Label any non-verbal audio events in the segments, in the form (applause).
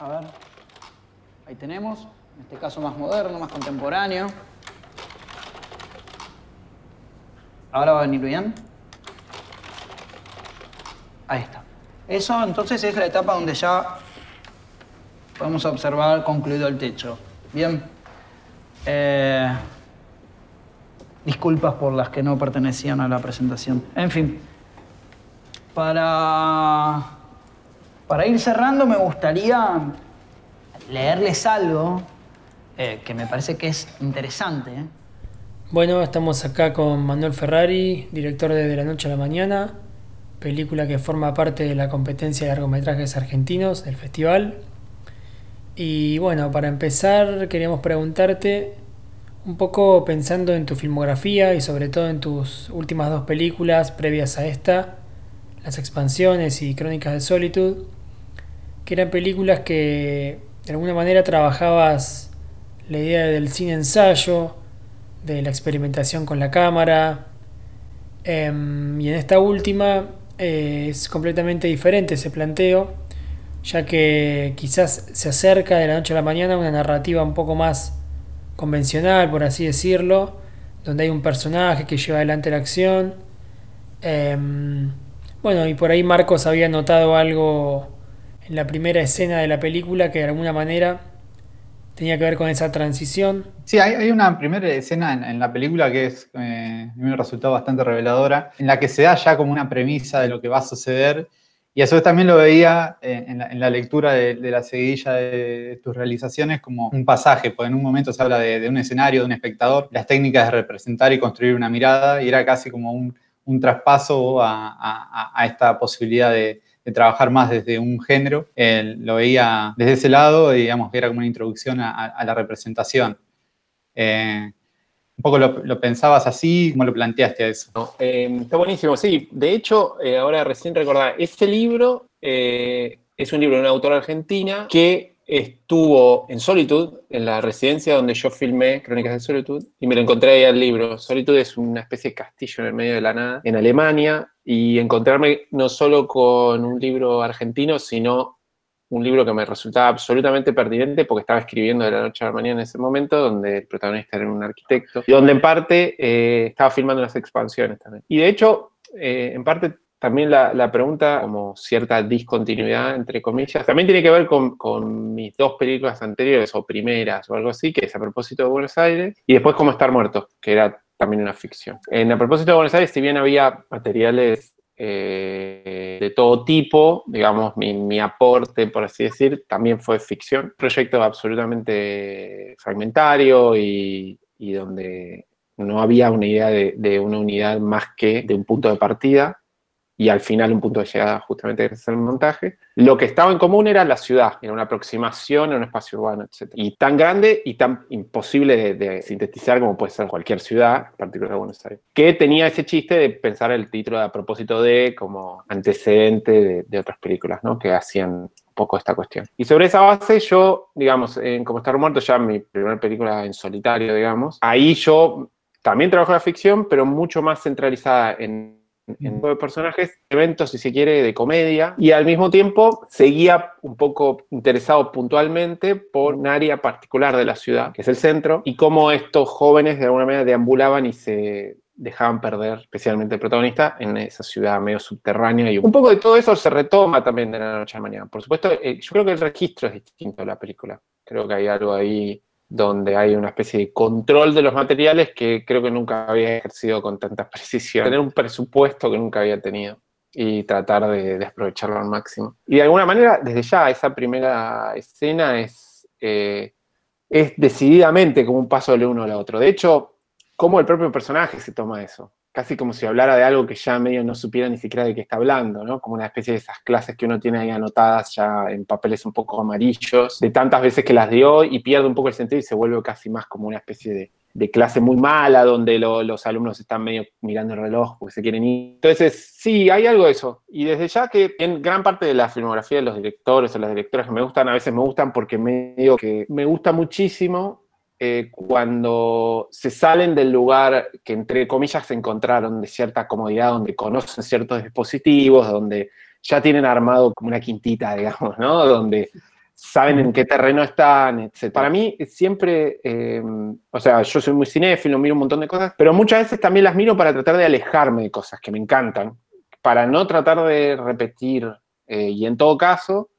A ver. Ahí tenemos. En este caso más moderno, más contemporáneo. Ahora va a venir bien. Ahí está. Eso entonces es la etapa donde ya podemos observar concluido el techo. Bien. Eh, disculpas por las que no pertenecían a la presentación. En fin. Para, para ir cerrando me gustaría leerles algo eh, que me parece que es interesante. Bueno, estamos acá con Manuel Ferrari, director de De la Noche a la Mañana, película que forma parte de la competencia de largometrajes argentinos del festival. Y bueno, para empezar queríamos preguntarte, un poco pensando en tu filmografía y sobre todo en tus últimas dos películas previas a esta, Las expansiones y Crónicas de Solitud, que eran películas que de alguna manera trabajabas la idea del cine ensayo, de la experimentación con la cámara. Em, y en esta última eh, es completamente diferente ese planteo, ya que quizás se acerca de la noche a la mañana una narrativa un poco más convencional, por así decirlo, donde hay un personaje que lleva adelante la acción. Em, bueno, y por ahí Marcos había notado algo en la primera escena de la película que de alguna manera tenía que ver con esa transición. Sí, hay, una primera escena en, la película que es, eh, me resultado bastante reveladora, en la que se da ya como una premisa de lo que va a suceder. Y vez también lo veía eh, en, la, lectura de, la seguidilla de, tus realizaciones como un pasaje, porque en un momento se habla de, un escenario, de un espectador, las técnicas de representar y construir una mirada, y era casi como un, traspaso a esta posibilidad de, de trabajar más desde un género, lo veía desde ese lado, digamos que era como una introducción a, la representación. Eh, un poco lo, pensabas así, ¿cómo lo planteaste a eso? Eh, está buenísimo, sí. De hecho, eh, ahora recién recordaba, este libro es un libro de una autora argentina que estuvo en Solitud, en la residencia donde yo filmé Crónicas de Solitud, y me lo encontré ahí al libro. Solitud es una especie de castillo en el medio de la nada, en Alemania, y encontrarme no solo con un libro argentino, sino un libro que me resultaba absolutamente pertinente porque estaba escribiendo de la noche a la mañana en ese momento, donde el protagonista era un arquitecto, y donde en parte eh, estaba filmando unas expansiones también. Y de hecho, eh, en parte también la, pregunta, como cierta discontinuidad, entre comillas, también tiene que ver con, mis dos películas anteriores o primeras o algo así, que es A propósito de Buenos Aires, y después como Estar Muerto, que era también una ficción. En A propósito de Buenos Aires, si bien había materiales eh, de todo tipo, digamos, mi, aporte, por así decir, también fue ficción. Proyecto absolutamente fragmentario y, donde no había una idea de, una unidad más que de un punto de partida y al final un punto de llegada justamente es el montaje. Lo que estaba en común era la ciudad, era una aproximación a un espacio urbano, etc. Y tan grande y tan imposible de, sintetizar como puede ser cualquier ciudad, en particular Buenos Aires, que tenía ese chiste de pensar el título a propósito de como antecedente de, otras películas, ¿no? Que hacían poco esta cuestión. Y sobre esa base yo, digamos, en Como estar muerto, ya mi primera película en solitario, digamos, ahí yo también trabajo la ficción, pero mucho más centralizada en en de personajes, eventos, si se quiere, de comedia, y al mismo tiempo seguía un poco interesado puntualmente por un área particular de la ciudad, que es el centro, y cómo estos jóvenes de alguna manera deambulaban y se dejaban perder, especialmente el protagonista, en esa ciudad medio subterránea. Y un poco de todo eso se retoma también de la noche a la mañana. Por supuesto, eh, yo creo que el registro es distinto de la película. Creo que hay algo ahí donde hay una especie de control de los materiales que creo que nunca había ejercido con tanta (laughs) precisión. Tener un presupuesto que nunca había tenido y tratar de, aprovecharlo al máximo. Y de alguna manera, desde ya, esa primera escena es, eh, es decididamente como un paso del uno al otro. De hecho, cómo el propio personaje se toma eso casi como si hablara de algo que ya medio no supiera ni siquiera de qué está hablando, ¿no? Como una especie de esas clases que uno tiene ahí anotadas ya en papeles un poco amarillos, de tantas veces que las dio y pierde un poco el sentido y se vuelve casi más como una especie de, clase muy mala donde los alumnos están medio mirando el reloj porque se quieren ir. Entonces, sí, hay algo de eso. Y desde ya que en gran parte de la filmografía de los directores o las directoras que me gustan, a veces me gustan porque medio que me gusta muchísimo eh, cuando se salen del lugar que entre comillas se encontraron de cierta comodidad, donde conocen ciertos dispositivos, donde ya tienen armado como una quintita, (laughs) digamos, ¿no? Donde saben en qué terreno están, etc. Para mí siempre, eh, o sea, yo soy muy cinéfilo, miro un montón de cosas, pero muchas veces también las miro para tratar de alejarme de cosas que me encantan, para no tratar de repetir, eh, y en todo caso,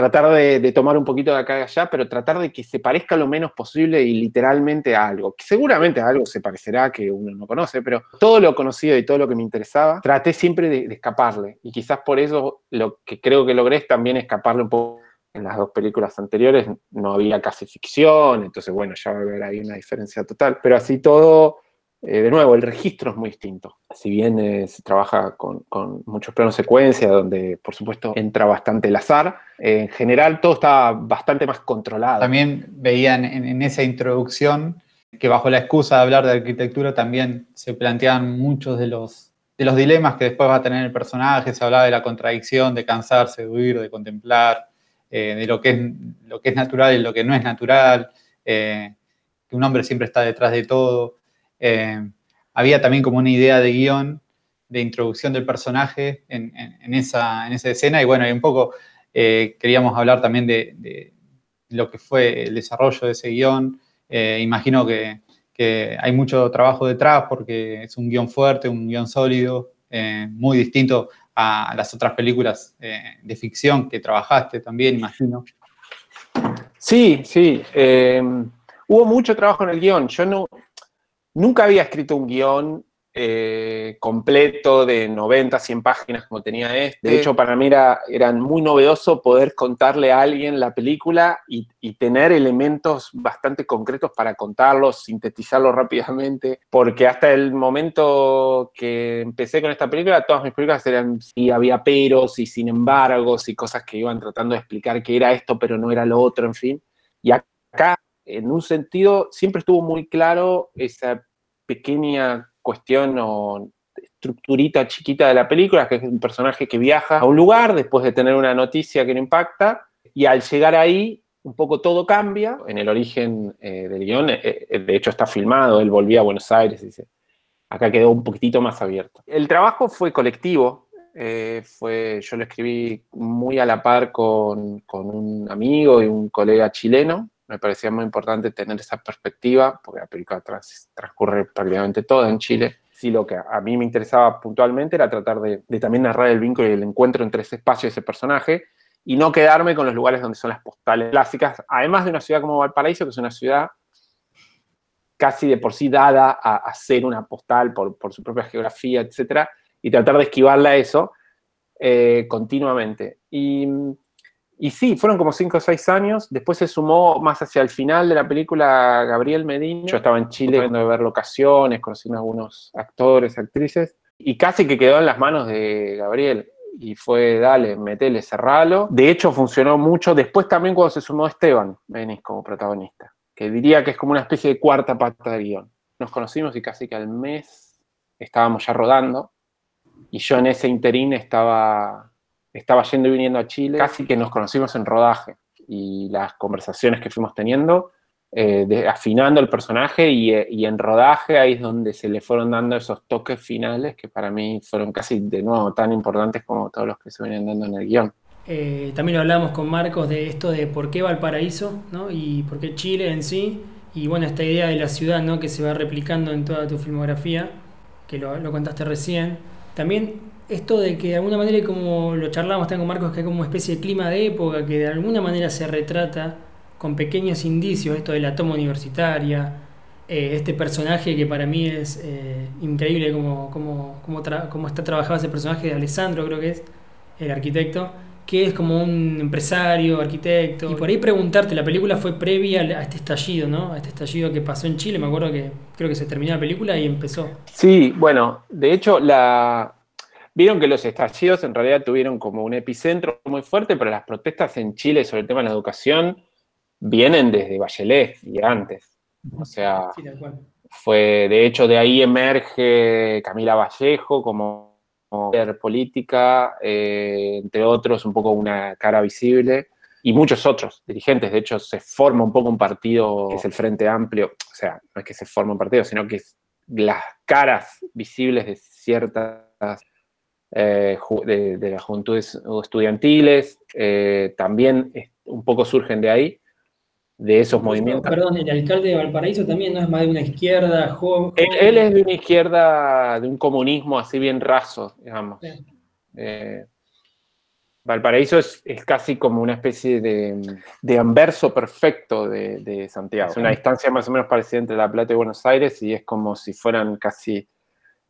tratar de, tomar un poquito de acá y allá, pero tratar de que se parezca lo menos posible y literalmente a algo. Seguramente a algo se parecerá que uno no conoce, pero todo lo conocido y todo lo que me interesaba, traté siempre de, de escaparle. Y quizás por eso lo que creo que logré es también escaparle un poco en las dos películas anteriores no había casi ficción, entonces bueno, ya va a haber ahí una diferencia total. Pero así todo, eh, de nuevo, el registro es muy distinto. Si bien eh, se trabaja con, muchos planos secuencia, donde por supuesto entra bastante el azar, en general todo está bastante más controlado. También veían en, esa introducción que bajo la excusa de hablar de arquitectura también se planteaban muchos de los, de los dilemas que después va a tener el personaje, se hablaba de la contradicción, de cansarse, de huir, de contemplar, eh, de lo que, es, lo que es natural y lo que no es natural, que un hombre siempre está detrás de todo. Eh, había también como una idea de guion, de introducción del personaje en, esa, en esa, escena y bueno, y un poco queríamos hablar también de, lo que fue el desarrollo de ese guion. imagino que, que, hay mucho trabajo detrás porque es un guion fuerte, un guion sólido, muy distinto a las otras películas eh, de ficción que trabajaste también, imagino. Sí, sí. Eh, hubo mucho trabajo en el guion. Yo no, nunca había escrito un guion eh, completo de 90, 100 páginas como tenía este. De hecho, para mí era, muy novedoso poder contarle a alguien la película y, tener elementos bastante concretos para contarlos, sintetizarlos rápidamente, porque hasta el momento que empecé con esta película, todas mis películas eran, sí, había peros y sin embargo, y cosas que iban tratando de explicar que era esto, pero no era lo otro, en fin. Y acá, en un sentido, siempre estuvo muy claro esa pequeña cuestión o estructurita chiquita de la película, que es un personaje que viaja a un lugar después de tener una noticia que lo impacta, y al llegar ahí, un poco todo cambia. En el origen eh, del guion, eh, eh, de hecho está filmado, él volvía a Buenos Aires, dice, acá quedó un poquitito más abierto. El trabajo fue colectivo, fue, yo lo escribí muy a la par con, con un amigo y un colega chileno, me parecía muy importante tener esa perspectiva, porque la película transcurre prácticamente toda en Chile. Sí, lo que a mí me interesaba puntualmente era tratar de, también narrar el vínculo y el encuentro entre ese espacio y ese personaje, y no quedarme con los lugares donde son las postales clásicas, además de una ciudad como Valparaíso, que es una ciudad casi de por sí dada a, ser una postal por, su propia geografía, etc., y tratar de esquivarla a eso eh, continuamente. Y y sí, fueron como cinco o seis años. Después se sumó más hacia el final de la película Gabriel Medina. Yo estaba en Chile viendo de ver locaciones, conociendo a algunos actores, actrices. Y casi que quedó en las manos de Gabriel. Y fue, dale, metele, cerralo. De hecho, funcionó mucho. Después también cuando se sumó Esteban Benis como protagonista. Que diría que es como una especie de cuarta pata del guion. Nos conocimos y casi que al mes estábamos ya rodando. Y yo en ese interín estaba estaba yendo y viniendo a Chile, casi que nos conocimos en rodaje y las conversaciones que fuimos teniendo, eh, afinando el personaje eh, y, en rodaje ahí es donde se le fueron dando esos toques finales que para mí fueron casi de nuevo tan importantes como todos los que se venían dando en el guion. Eh, también hablamos con Marcos de esto de por qué Valparaíso ¿no? y por qué Chile en sí y bueno, esta idea de la ciudad ¿no? que se va replicando en toda tu filmografía, que lo, lo contaste recién. También esto de que de alguna manera, como lo charlábamos también con Marcos, que hay como una especie de clima de época que de alguna manera se retrata con pequeños indicios, esto de la toma universitaria, eh, este personaje que para mí es eh, increíble como, como, como, está trabajado ese personaje de Alessandro, creo que es, el arquitecto, que es como un empresario, arquitecto. Y por ahí preguntarte, la película fue previa a este estallido, ¿no? A este estallido que pasó en Chile, me acuerdo que creo que se terminó la película y empezó. Sí, bueno, de hecho la, Vieron que los estallidos en realidad tuvieron como un epicentro muy fuerte, pero las protestas en Chile sobre el tema de la educación vienen desde Bachelet y antes. O sea, fue, de hecho, de ahí emerge Camila Vallejo como, política, eh, entre otros, un poco una cara visible, y muchos otros dirigentes. De hecho, se forma un poco un partido que es el Frente Amplio. O sea, no es que se forma un partido, sino que las caras visibles de ciertas eh, de, las juventudes estudiantiles, eh, también un poco surgen de ahí, de esos movimientos. Perdón, el alcalde de Valparaíso también no es más de una izquierda joven. Él, es de una izquierda, de un comunismo así bien raso, digamos. Eh, Valparaíso es, casi como una especie de, anverso perfecto de, Santiago. Es una distancia más o menos parecida entre La Plata y Buenos Aires y es como si fueran casi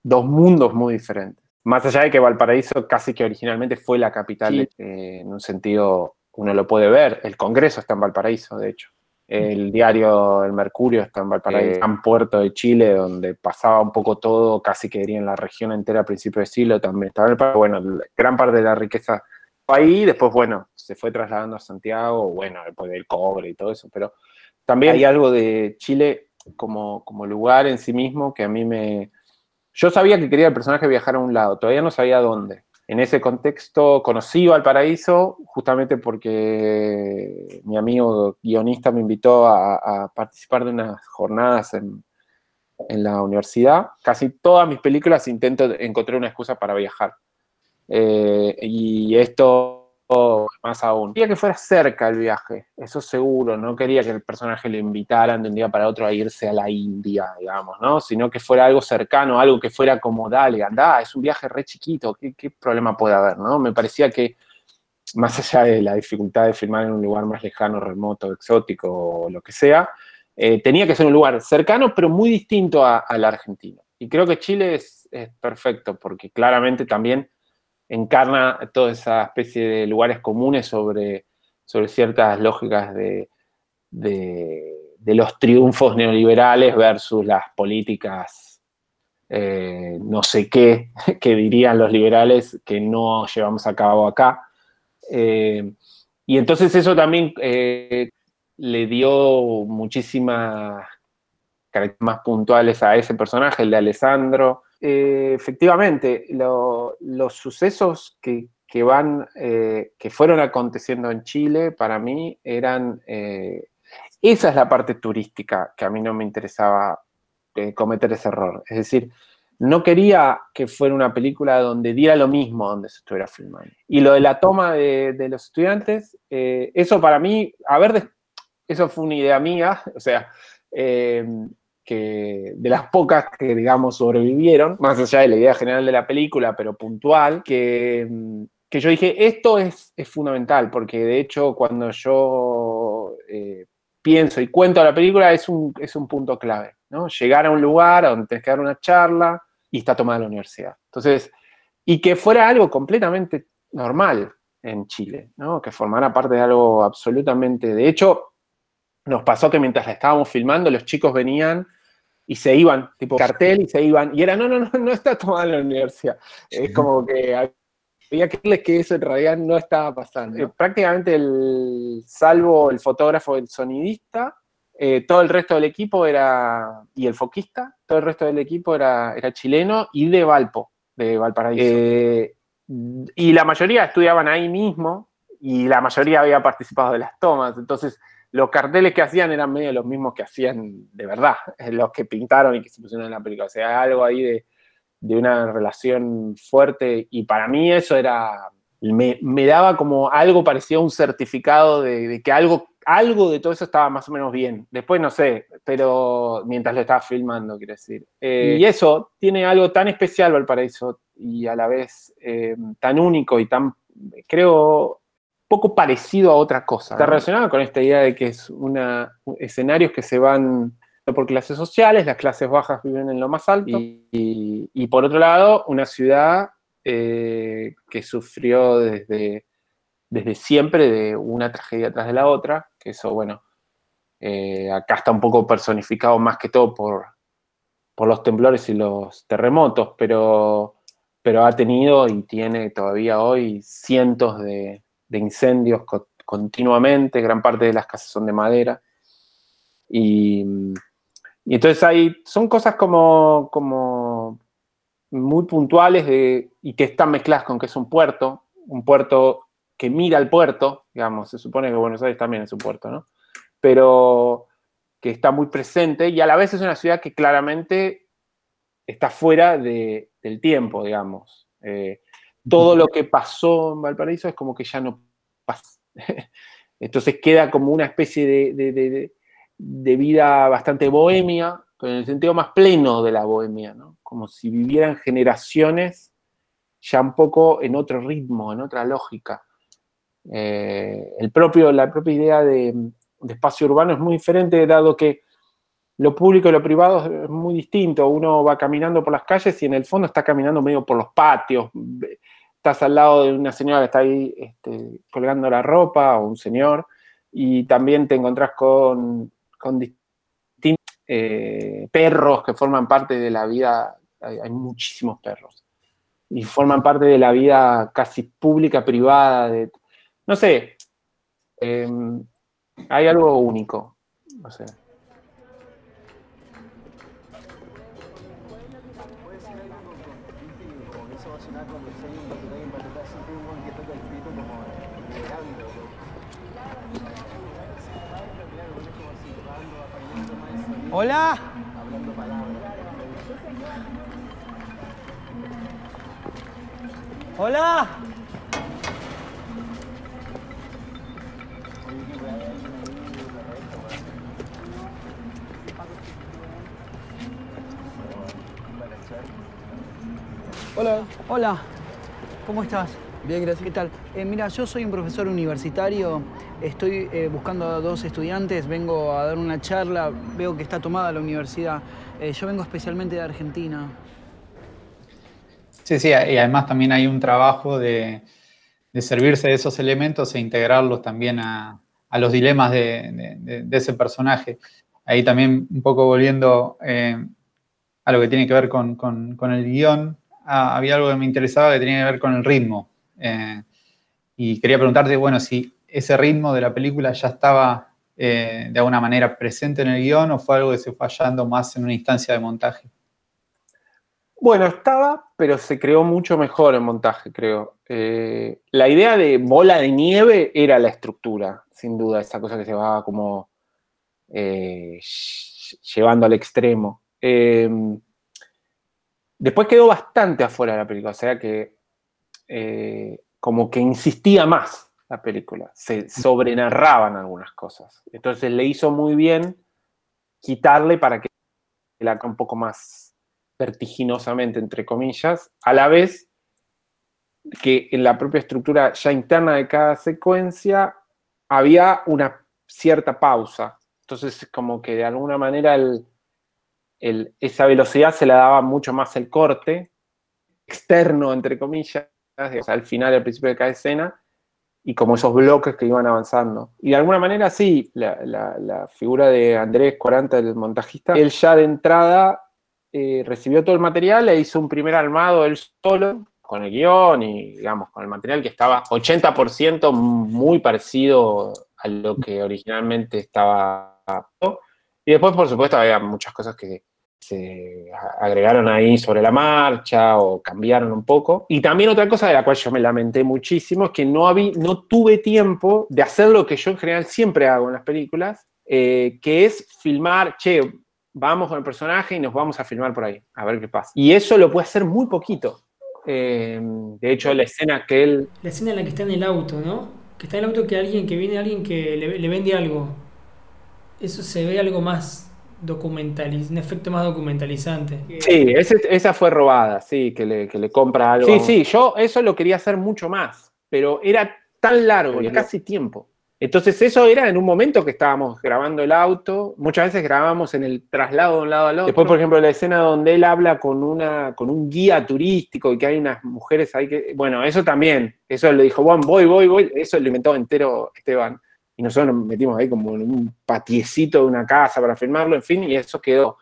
dos mundos muy diferentes. Más allá de que Valparaíso casi que originalmente fue la capital, eh, en un sentido uno lo puede ver, el Congreso está en Valparaíso, de hecho. El diario El Mercurio está en Valparaíso, en Puerto de Chile, donde pasaba un poco todo, casi que diría en la región entera a principios de siglo, también estaba en el Bueno, gran parte de la riqueza ahí, después, bueno, se fue trasladando a Santiago, bueno, después del cobre y todo eso, pero también hay algo de Chile como, como lugar en sí mismo que a mí me... Yo sabía que quería el personaje viajar a un lado, todavía no sabía dónde. En ese contexto conocí Valparaíso justamente porque mi amigo guionista me invitó a, participar de unas jornadas en, la universidad. Casi todas mis películas intento encontrar una excusa para viajar. Eh, y esto más aún. Quería que fuera cerca el viaje, eso seguro. No quería que el personaje le invitaran de un día para otro a irse a la India, digamos, ¿no? Sino que fuera algo cercano, algo que fuera como, dale, anda, es un viaje re chiquito, ¿qué, problema puede haber, no? Me parecía que, más allá de la dificultad de filmar en un lugar más lejano, remoto, exótico o lo que sea, eh, tenía que ser un lugar cercano, pero muy distinto al argentino. Y creo que Chile es perfecto, porque claramente también encarna toda esa especie de lugares comunes sobre, sobre ciertas lógicas de, los triunfos neoliberales versus las políticas eh, no sé qué (laughs) que dirían los liberales que no llevamos a cabo acá. Eh, y entonces eso también eh, le dio muchísimas características más puntuales a ese personaje, el de Alessandro, eh, efectivamente, los sucesos que, van, eh, que fueron aconteciendo en Chile, para mí eran, eh, esa es la parte turística que a mí no me interesaba cometer ese error. Es decir, no quería que fuera una película donde diera lo mismo donde se estuviera filmando. Y lo de la toma de, los estudiantes, eso para mí, a ver, eso fue una idea mía, (laughs) o sea, de las pocas que, digamos, sobrevivieron, más allá de la idea general de la película, pero puntual, que, que yo dije, esto es, es, fundamental, porque de hecho cuando yo eh, pienso y cuento la película es un, es un punto clave, ¿no? Llegar a un lugar donde tienes que dar una charla y está tomada la universidad. Entonces, y que fuera algo completamente normal en Chile, ¿no? Que formara parte de algo absolutamente... De hecho, nos pasó que mientras la estábamos filmando, los chicos venían y se iban, tipo cartel y se iban. Y era, no, no, no, no está tomada la universidad. Es como que había que decirles que eso en realidad no estaba pasando. Eh, prácticamente, el, salvo el fotógrafo, el sonidista, eh, todo el resto del equipo era, y el foquista, todo el resto del equipo era, era chileno y de Valpo, de Valparaíso. Eh, y la mayoría estudiaban ahí mismo y la mayoría había participado de las tomas. Entonces, los carteles que hacían eran medio los mismos que hacían de verdad, los que pintaron y que se pusieron en la película. O sea, algo ahí de, una relación fuerte y para mí eso era, me, daba como algo parecido a un certificado de, que algo, algo de todo eso estaba más o menos bien. Después no sé, pero mientras lo estaba filmando, quiero decir. Eh, y eso tiene algo tan especial Valparaíso y a la vez eh, tan único y tan, creo, poco parecido a otra cosa. Está relacionado con esta idea de que es una, escenarios que se van por clases sociales, las clases bajas viven en lo más alto, y, por otro lado, una ciudad eh, que sufrió desde, desde siempre de una tragedia tras de la otra, que eso, bueno, eh, acá está un poco personificado más que todo por, por los temblores y los terremotos, pero, pero ha tenido y tiene todavía hoy cientos de, de incendios continuamente, gran parte de las casas son de madera. Y, entonces hay, son cosas como, como muy puntuales de, y que están mezcladas con que es un puerto, un puerto que mira al puerto, digamos, se supone que Buenos Aires también es un puerto, ¿no? Pero que está muy presente y a la vez es una ciudad que claramente está fuera de, del tiempo, digamos. Eh, todo lo que pasó en Valparaíso es como que ya no pasa. (laughs) Entonces queda como una especie de, de vida bastante bohemia, pero en el sentido más pleno de la bohemia, ¿no? Como si vivieran generaciones ya un poco en otro ritmo, en otra lógica. Eh, el propio, la propia idea de, espacio urbano es muy diferente, dado que lo público y lo privado es muy distinto. Uno va caminando por las calles y en el fondo está caminando medio por los patios. Estás al lado de una señora que está ahí este, colgando la ropa o un señor y también te encontrás con, distintos eh, perros que forman parte de la vida. hay muchísimos perros y forman parte de la vida casi pública, privada. No sé, em, hay algo único. No sé. Hola. Hola. Hola. Hola. ¿Cómo estás? Bien, gracias. ¿Qué tal? Eh, mira, yo soy un profesor universitario, estoy eh, buscando a dos estudiantes, vengo a dar una charla, veo que está tomada la universidad. Eh, yo vengo especialmente de Argentina. Sí, sí, y además también hay un trabajo de, servirse de esos elementos e integrarlos también a, los dilemas de, ese personaje. Ahí también un poco volviendo eh, a lo que tiene que ver con, el guion, ah, había algo que me interesaba que tenía que ver con el ritmo. Eh, y quería preguntarte, bueno, si ese ritmo de la película ya estaba eh, de alguna manera presente en el guion o fue algo que se fue hallando más en una instancia de montaje. Bueno, estaba, pero se creó mucho mejor en montaje, creo. Eh, la idea de bola de nieve era la estructura, sin duda, esa cosa que se va como llevando al extremo. Em, después quedó bastante afuera de la película, o sea que eh, como que insistía más la película, se sobrenarraban algunas cosas. Entonces le hizo muy bien quitarle para que la un poco más vertiginosamente, entre comillas, a la vez que en la propia estructura ya interna de cada secuencia había una cierta pausa. Entonces, como que de alguna manera esa velocidad se la daba mucho más el corte externo, entre comillas, al final, al principio de cada escena, y como esos bloques que iban avanzando. Y de alguna manera, sí, la, figura de Andrés 40, el montajista, él ya de entrada eh, recibió todo el material e hizo un primer armado él solo, con el guion y, digamos, con el material que estaba 80% muy parecido a lo que originalmente estaba. Y después, por supuesto, había muchas cosas que se agregaron ahí sobre la marcha o cambiaron un poco. Y también otra cosa de la cual yo me lamenté muchísimo es que no, había, no tuve tiempo de hacer lo que yo en general siempre hago en las películas, eh, que es filmar, che, vamos con el personaje y nos vamos a filmar por ahí, a ver qué pasa. Y eso lo puede hacer muy poquito. Eh, de hecho, la escena que él... La escena en la que está en el auto, ¿no? Que está en el auto que alguien, que viene alguien que le, vende algo. Eso se ve algo más documentalizante, un efecto más documentalizante. Sí, esa fue robada, sí, que le, que le compra algo. Sí, sí, yo eso lo quería hacer mucho más, pero era tan largo y casi tiempo entonces eso era en un momento que estábamos grabando el auto, muchas veces grabamos en el traslado de un lado al otro. Después, por ejemplo, la escena donde él habla con, una, con un guía turístico y que hay unas mujeres ahí que... Bueno, eso también, eso le dijo, Juan, voy, voy, voy, eso lo inventó entero Esteban. Y nosotros nos metimos ahí como en un patiecito de una casa para filmarlo, en fin, y eso quedó.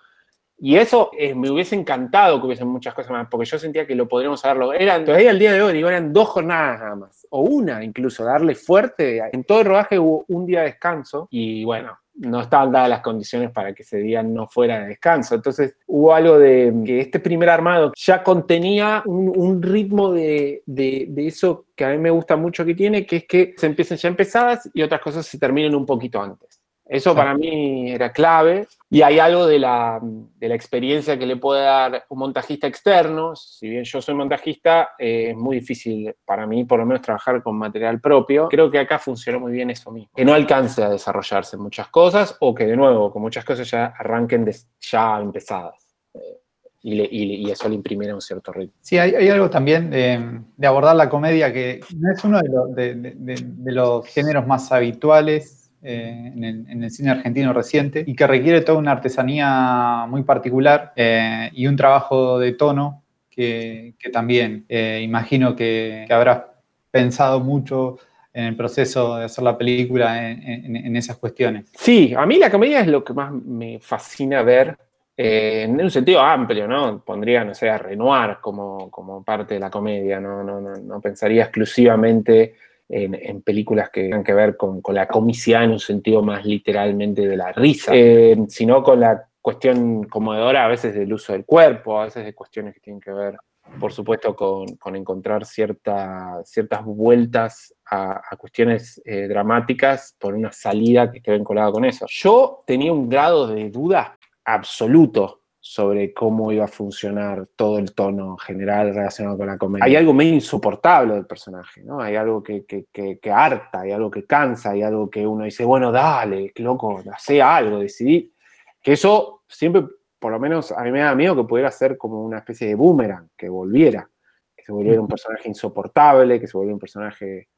Y eso eh, me hubiese encantado que hubiesen muchas cosas más, porque yo sentía que lo podríamos haberlo. Eran, todavía al día de hoy, digo, eran dos jornadas nada más, o una incluso, darle fuerte. En todo el rodaje hubo un día de descanso y bueno, no estaban dadas las condiciones para que ese día no fuera de descanso. Entonces hubo algo de que este primer armado ya contenía un, ritmo de, de, eso que a mí me gusta mucho que tiene, que es que se empiecen ya empezadas y otras cosas se terminen un poquito antes. Eso para mí era clave Y hay algo de la, de la, experiencia que le puede dar un montajista externo. Si bien yo soy montajista, eh, es muy difícil para mí, por lo menos, trabajar con material propio. Creo que acá funcionó muy bien eso mismo. Que no alcance a desarrollarse muchas cosas o que, de nuevo, con muchas cosas ya arranquen ya empezadas. Eh, y, y, eso le un cierto ritmo. Sí, hay, algo también de, de, abordar la comedia que no es uno de, de los géneros más habituales eh, en, el, cine argentino reciente y que requiere toda una artesanía muy particular eh, y un trabajo de tono que, también eh, imagino que, habrás pensado mucho en el proceso de hacer la película en, esas cuestiones. Sí, a mí la comedia es lo que más me fascina ver en un sentido amplio, ¿no? Pondría, no sé, a Renoir como, como parte de la comedia, no, no, no, no pensaría exclusivamente en, películas que tengan que ver con, la comicidad en un sentido más literalmente de la risa, eh, sino con la cuestión conmovedora a veces del uso del cuerpo, a veces de cuestiones que tienen que ver, por supuesto, con, encontrar ciertas vueltas a, cuestiones eh, dramáticas por una salida que esté vinculada con eso. Yo tenía un grado de duda absoluto sobre cómo iba a funcionar todo el tono general relacionado con la comedia. Hay algo medio insoportable del personaje, ¿no? Hay algo que, que, que, harta, hay algo que cansa, hay algo que uno dice, bueno, dale, loco, hace algo, decidí. Que eso siempre, por lo menos a mí me da miedo que pudiera ser como una especie de boomerang, que volviera, que se volviera un personaje insoportable, que se volviera un personaje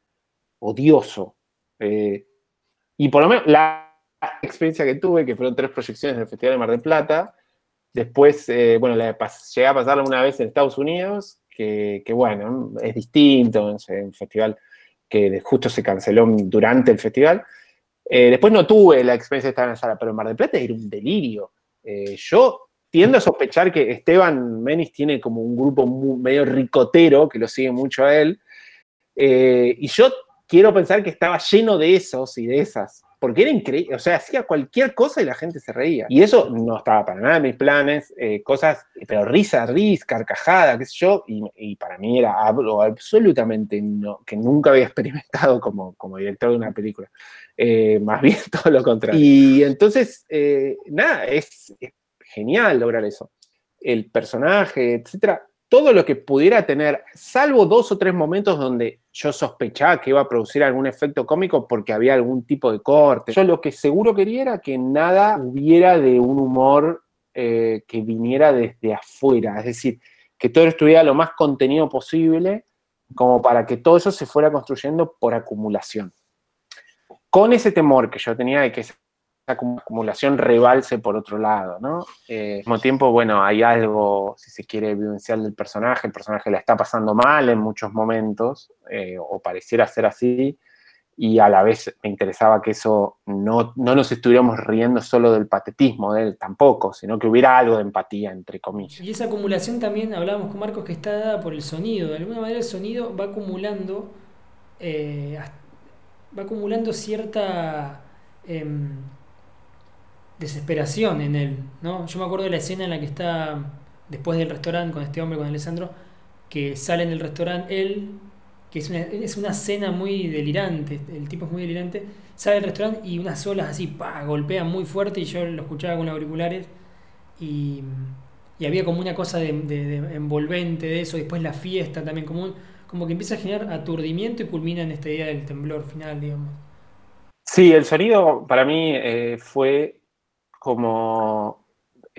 odioso. Eh, y por lo menos la experiencia que tuve, que fueron tres proyecciones del Festival de Mar del Plata, Después, eh, bueno, llegué a pasarla una vez en Estados Unidos, que, bueno, es distinto, es un festival que justo se canceló durante el festival. Eh, después no tuve la experiencia de estar en la sala, pero en Mar del Plata era un delirio. Eh, yo tiendo a sospechar que Esteban Menis tiene como un grupo medio ricotero que lo sigue mucho a él. y yo quiero pensar que estaba lleno de esos y de esas porque era increíble, o sea, hacía cualquier cosa y la gente se reía. Y eso no estaba para nada en mis planes, eh, cosas, pero risa, risa, carcajada, qué sé yo, y, para mí era absolutamente no, que nunca había (laughs) experimentado como, como director de una película. Eh, más bien (laughs) todo lo contrario. Y entonces, eh, nada, es, es genial lograr eso. El personaje, etcétera, todo lo que pudiera tener, salvo dos o tres momentos donde yo sospechaba que iba a producir algún efecto cómico porque había algún tipo de corte. Yo lo que seguro quería era que nada hubiera de un humor eh, que viniera desde afuera, es decir, que todo estuviera lo más contenido posible, como para que todo eso se fuera construyendo por acumulación. Con ese temor que yo tenía de que acumulación rebalse por otro lado, ¿no? Eh, al mismo tiempo, bueno, hay algo, si se quiere, vivencial del personaje, el personaje la está pasando mal en muchos momentos, eh, o pareciera ser así, y a la vez me interesaba que eso no, no, nos estuviéramos riendo solo del patetismo de él tampoco, sino que hubiera algo de empatía, entre comillas. Y esa acumulación también, hablábamos con Marcos, que está dada por el sonido, de alguna manera el sonido va acumulando, eh, va acumulando cierta... Em, desesperación en él, ¿no? Yo me acuerdo de la escena en la que está después del restaurante con este hombre, con Alessandro, que sale en el restaurante él, que es una, es una escena muy delirante, el tipo es muy delirante, sale del restaurante y unas olas así, pa, golpean muy fuerte y yo lo escuchaba con auriculares y, y había como una cosa de, envolvente de eso, después la fiesta también, como, como que empieza a generar aturdimiento y culmina en esta idea del temblor final, digamos. Sí, el sonido para mí eh, fue como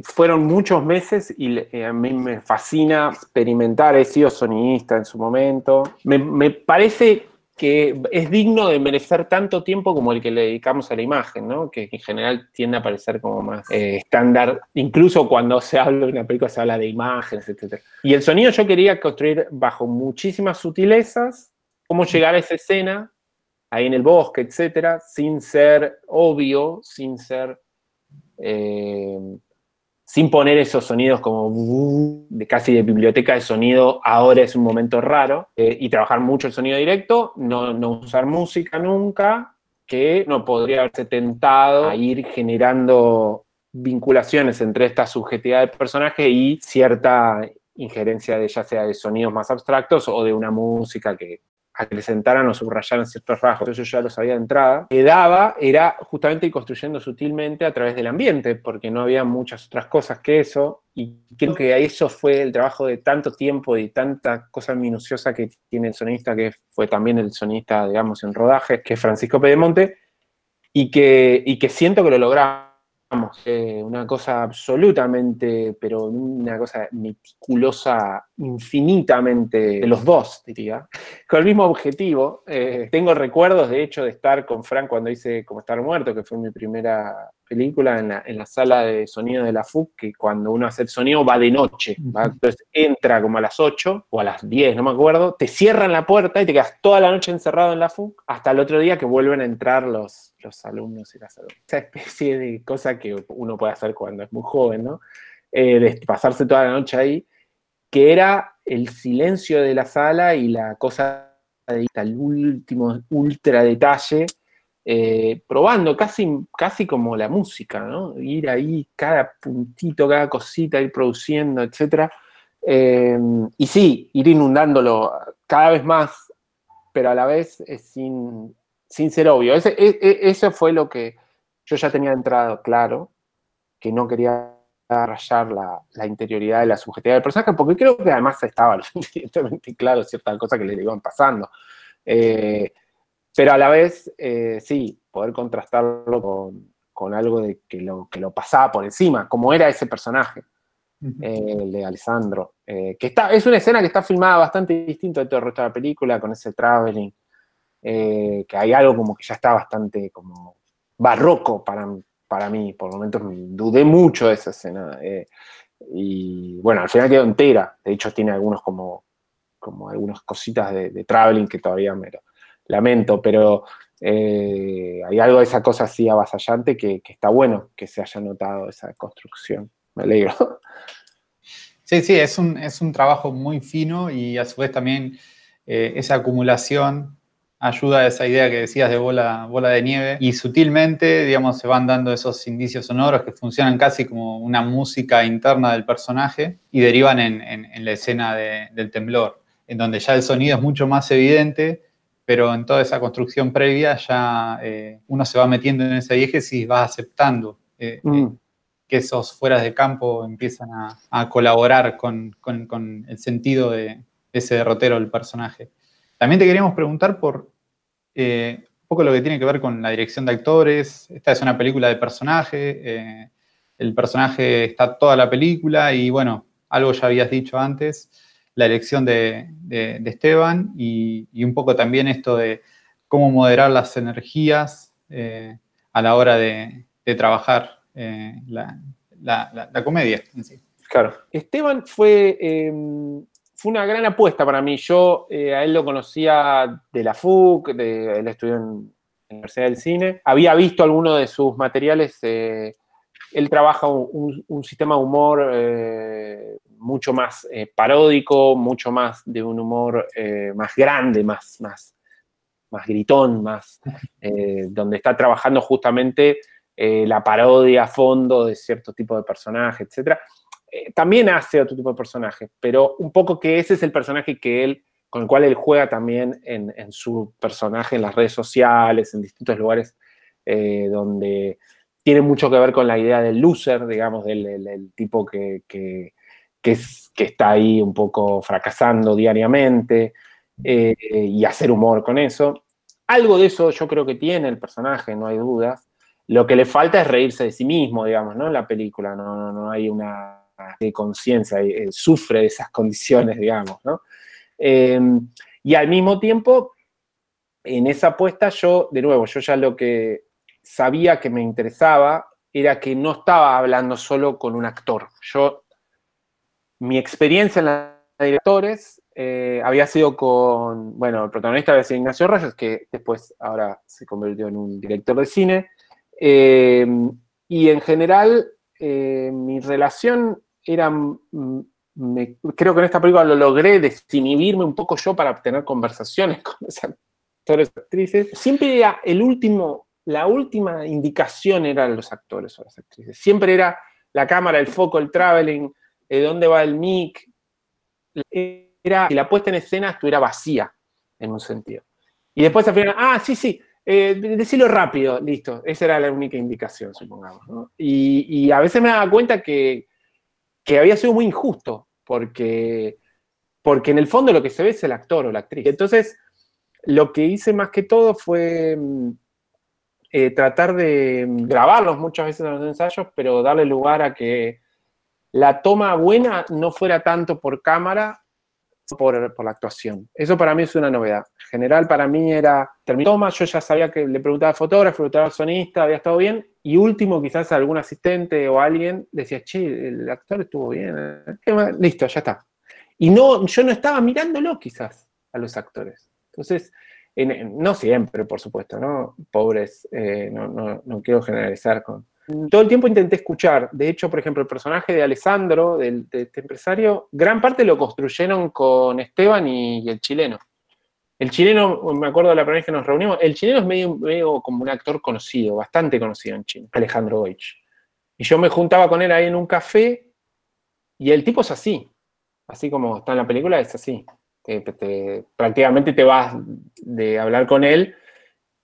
fueron muchos meses y eh, a mí me fascina experimentar, he sido sonidista en su momento. Me, parece que es digno de merecer tanto tiempo como el que le dedicamos a la imagen, ¿no? que en general tiende a parecer como más eh, estándar, incluso cuando se habla de una película se habla de imágenes, etc. Y el sonido yo quería construir bajo muchísimas sutilezas, cómo llegar a esa escena, ahí en el bosque, etc., sin ser obvio, sin ser eh, sin poner esos sonidos como de casi de biblioteca de sonido, ahora es un momento raro, eh, y trabajar mucho el sonido directo, no, no, usar música nunca, que no podría haberse tentado a ir generando vinculaciones entre esta subjetividad del personaje y cierta injerencia de ya sea de sonidos más abstractos o de una música que, acrecentaran o subrayaran ciertos rasgos. Eso yo ya lo sabía de entrada. Quedaba era justamente ir construyendo sutilmente a través del ambiente, porque no había muchas otras cosas que eso. Y creo que eso fue el trabajo de tanto tiempo y tanta cosa minuciosa que tiene el sonista, que fue también el sonista, digamos, en rodaje, que es Francisco Pedemonte, y que, y que siento que lo logramos eh, una cosa absolutamente, pero una cosa meticulosa, infinitamente, de los dos, diría, (laughs) con el mismo objetivo. Eh, tengo recuerdos, de hecho, de estar con Frank cuando hice Como estar muerto, que fue mi primera película en la, en la sala de sonido de la FUC, que cuando uno hace el sonido va de noche, entonces entra como a las 8 o a las 10, no me acuerdo, te cierran la puerta y te quedas toda la noche encerrado en la FUC hasta el otro día que vuelven a entrar los, los alumnos y las alumnas. Esa especie de cosa que uno puede hacer cuando es muy joven, ¿no? Eh, de pasarse toda la noche ahí, que era el silencio de la sala y la cosa de el último ultra detalle eh, probando, casi, casi como la música. Ir ahí, cada puntito, cada cosita, ir produciendo, etc. Eh, y sí, ir inundándolo cada vez más, pero a la vez sin, sin ser obvio. E, e, eso fue lo que yo ya tenía entrado claro, que no quería rayar la, interioridad de la subjetividad del personaje, porque creo que además estaba (laughs) lo suficientemente claro ciertas cosas que le iban pasando. Eh, pero a la vez, eh, sí, poder contrastarlo con, algo de que lo, que lo pasaba por encima, como era ese personaje, eh, el de Alessandro. Eh, que está, es una escena que está filmada bastante distinto de todo el resto de la película, con ese traveling, que hay algo como que ya está bastante como barroco para, para mí, por momentos dudé mucho de esa escena. y bueno, al final quedó entera, de hecho tiene algunos como, como algunas cositas de, de traveling que todavía me lamento, pero eh, hay algo de esa cosa así avasallante que, está bueno que se haya notado esa construcción. Me alegro. (laughs) Sí, sí, es un, es un trabajo muy fino y a su vez también eh, esa acumulación ayuda a esa idea que decías de bola, bola de nieve y sutilmente, digamos, se van dando esos indicios sonoros que funcionan casi como una música interna del personaje y derivan en, la escena del temblor, en donde ya el sonido es mucho más evidente pero en toda esa construcción previa ya eh, uno se va metiendo en ese eje y va aceptando eh, eh, mm. que esos fueras de campo empiezan a, colaborar con, el sentido de, ese derrotero del personaje. También te queríamos preguntar por un poco lo que tiene que ver con la dirección de actores. Esta es una película de personaje, el personaje está toda la película y bueno, algo ya habías dicho antes la elección de, Esteban y, un poco también esto de cómo moderar las energías eh, a la hora de, trabajar eh, la, comedia en sí. Claro. Esteban fue, em, fue una gran apuesta para mí. Yo eh, a él lo conocía de la FUC, de, él estudió en la Universidad del Cine. Había visto algunos de sus materiales él trabaja un, sistema de humor eh, mucho más eh, paródico, mucho más de un humor eh, más grande, más, más, más gritón, más, donde está trabajando justamente la parodia a fondo de cierto tipo de personaje, etc. también hace otro tipo de personajes, pero un poco que ese es el personaje que él, con el cual él juega también en, su personaje en las redes sociales, en distintos lugares donde tiene mucho que ver con la idea del loser, digamos, del, tipo que, está ahí un poco fracasando diariamente eh, y hacer humor con eso. Algo de eso yo creo que tiene el personaje, no hay dudas. Lo que le falta es reírse de sí mismo, digamos, ¿no? En la película no, no, hay una conciencia, sufre de esas condiciones, digamos, ¿no? Em, y al mismo tiempo, en esa apuesta yo, de nuevo, yo ya lo que sabía que me interesaba era que no estaba hablando solo con un actor. Yo, mi experiencia en la directores eh, había sido con, bueno, el protagonista había sido Ignacio Rayos, que después ahora se convirtió en un director de cine. Eh, y en general, eh, mi relación era, creo que en esta película lo logré desinhibirme un poco yo para tener conversaciones (laughs) con los actores y actrices. Siempre era el último la última indicación eran los actores o las actrices. Siempre era la cámara, el foco, el traveling, de dónde va el mic. Era que la puesta en escena estuviera vacía. en un sentido. Y después al final, ah, sí, sí, eh, decirlo rápido, listo. Esa era la única indicación, supongamos. Y, a veces me daba cuenta que, que, había sido muy injusto, porque, porque en el fondo lo que se ve es el actor o la actriz. Entonces, lo que hice más que todo fue mm, eh, tratar de grabarlos muchas veces en los ensayos, pero darle lugar a que la toma buena no fuera tanto por cámara, por, por, la actuación. Eso para mí es una novedad. En general, para mí era, terminó toma, yo ya sabía que le preguntaba al fotógrafo, preguntaba al sonista, había estado bien, y último, quizás algún asistente o alguien decía, che, el actor estuvo bien, ¿eh? listo, ya está. Y no, yo no estaba mirándolo quizás a los actores. Entonces, no siempre, por supuesto, ¿no? Pobres, eh, no, no, no quiero generalizar con, todo el tiempo intenté escuchar. De hecho, por ejemplo, el personaje de Alessandro, de este empresario, gran parte lo construyeron con Esteban y, el chileno. El chileno, me acuerdo de la primera vez que nos reunimos, el chileno es medio, como un actor conocido, bastante conocido en China, Alejandro Goich. Y yo me juntaba con él ahí en un café y el tipo es así, así como está en la película, es así. prácticamente te vas de hablar con él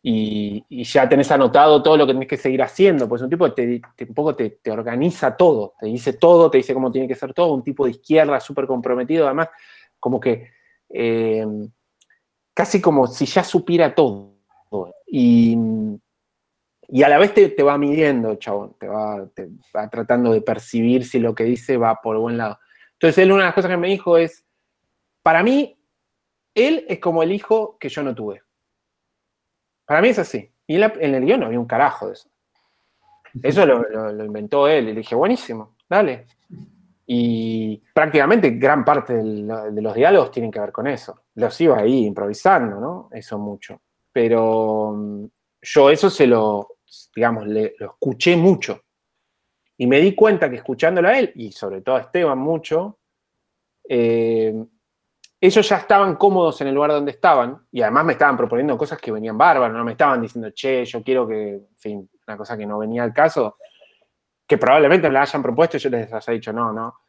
y, ya tenés anotado todo lo que tenés que seguir haciendo, pues un tipo que te, un poco te, organiza todo, te dice todo, te dice cómo tiene que ser todo, un tipo de izquierda súper comprometido, además, como que eh, casi como si ya supiera todo. Y, y a la vez te, va midiendo, chabón, te va, te va tratando de percibir si lo que dice va por buen lado. Entonces, él una de las cosas que me dijo es, para mí, él es como el hijo que yo no tuve. Para mí es así. Y en, el guion no había un carajo de eso. Eso lo, inventó él. Y le dije, buenísimo, dale. Y prácticamente gran parte de, los diálogos tienen que ver con eso. Los iba ahí improvisando, ¿no? Eso mucho. Pero mm, yo eso se lo, digamos, lo escuché mucho. Y me di cuenta que escuchándolo a él, y sobre todo a Esteban mucho, eh, ellos ya estaban cómodos en el lugar donde estaban y además me estaban proponiendo cosas que venían bárbaras, no me estaban diciendo, che, yo quiero que, en fin, una cosa que no venía al caso, que probablemente me la hayan propuesto y yo les haya dicho, no, no.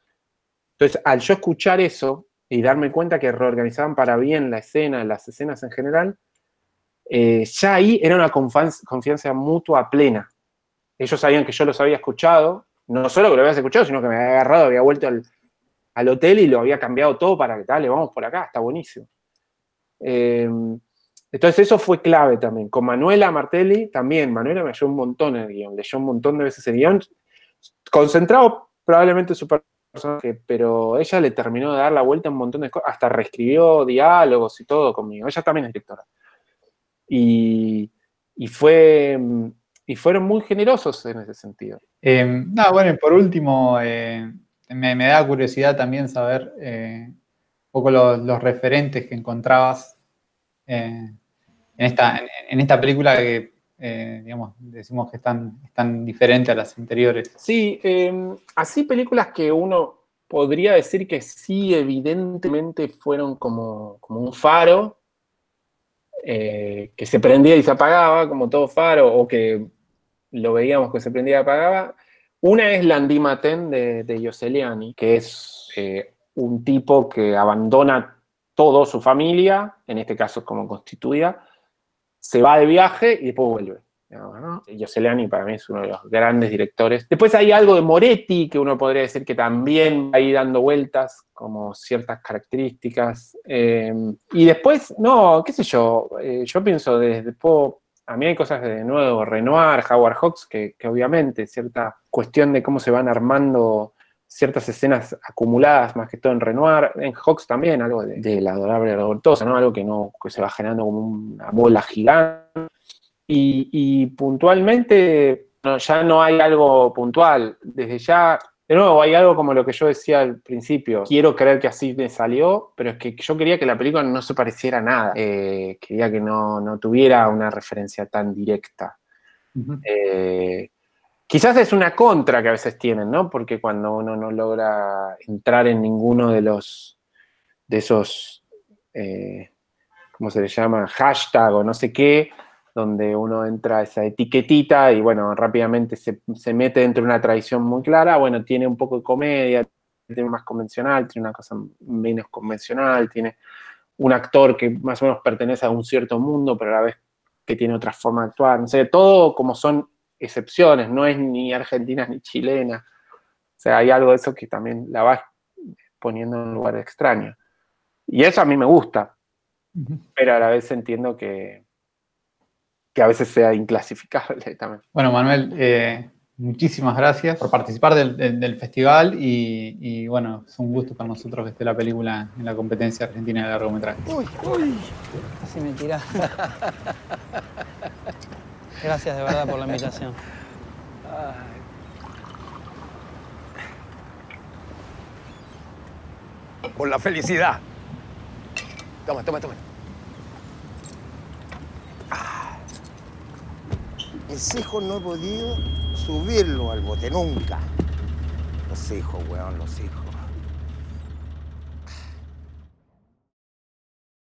Entonces, al yo escuchar eso y darme cuenta que reorganizaban para bien la escena, las escenas en general, eh, ya ahí era una confianza mutua plena. Ellos sabían que yo los había escuchado, no solo que lo habías escuchado, sino que me había agarrado, había vuelto al, al hotel y lo había cambiado todo para que, dale, vamos por acá, está buenísimo. Eh, entonces eso fue clave también. Con Manuela Martelli también, Manuela me ayudó un montón en el guion, leyó un montón de veces el guion, concentrado probablemente su personaje, pero ella le terminó de dar la vuelta a un montón de cosas, hasta reescribió diálogos y todo conmigo, ella también es directora. Y, fue, y fueron muy generosos en ese sentido. Eh, no, bueno, y por último, eh, me, da curiosidad también saber eh, un poco los, referentes que encontrabas eh, en, esta, película que, eh, decimos que están, están diferentes a las anteriores. Sí, em, así películas que uno podría decir que sí, evidentemente fueron como, como un faro, que se prendía y se apagaba, como todo faro, o que lo veíamos que se prendía y apagaba. Una es Landy Maten de, de Yoseliani, que es eh, un tipo que abandona todo su familia, en este caso como constituida, se va de viaje y después vuelve. ¿no? para mí es uno de los grandes directores. Después hay algo de Moretti que uno podría decir que también va ahí dando vueltas, como ciertas características. Eh, y después, no, qué sé yo, eh, yo pienso desde, a mí hay cosas de nuevo, Renoir, Howard Hawks, que, obviamente cierta cuestión de cómo se van armando ciertas escenas acumuladas, más que todo en Renoir, en Hawks también, algo de, la adorable revoltosa, ¿no? Algo que no que se va generando como una bola gigante. Y, puntualmente ya no hay algo puntual. Desde ya de nuevo, hay algo como lo que yo decía al principio. Quiero creer que así me salió, pero es que yo quería que la película no se pareciera a nada. Eh, quería que no, tuviera una referencia tan directa. Eh, quizás es una contra que a veces tienen, ¿no? Porque cuando uno no logra entrar en ninguno de los de esos, eh, ¿cómo se le llama? Hashtag o no sé qué, donde uno entra a esa etiquetita y bueno, rápidamente se, mete dentro de una tradición muy clara, bueno, tiene un poco de comedia, tiene más convencional, tiene una cosa menos convencional, tiene un actor que más o menos pertenece a un cierto mundo, pero a la vez que tiene otra forma de actuar. No sé, todo como son excepciones, no es ni argentina ni chilena. O sea, hay algo de eso que también la va poniendo en un lugar extraño. Y eso a mí me gusta, pero a la vez entiendo que, que a veces sea inclasificable (laughs) también. Bueno, Manuel, eh, muchísimas gracias por participar del, festival y, bueno, es un gusto para nosotros que esté la película en la competencia argentina de largometraje. Uy, uy, así me tirás. Gracias de verdad por la invitación. Por la felicidad. Toma, toma, toma. Ah. Mis hijos no he podido subirlo al bote nunca. Los hijos, weón, los hijos.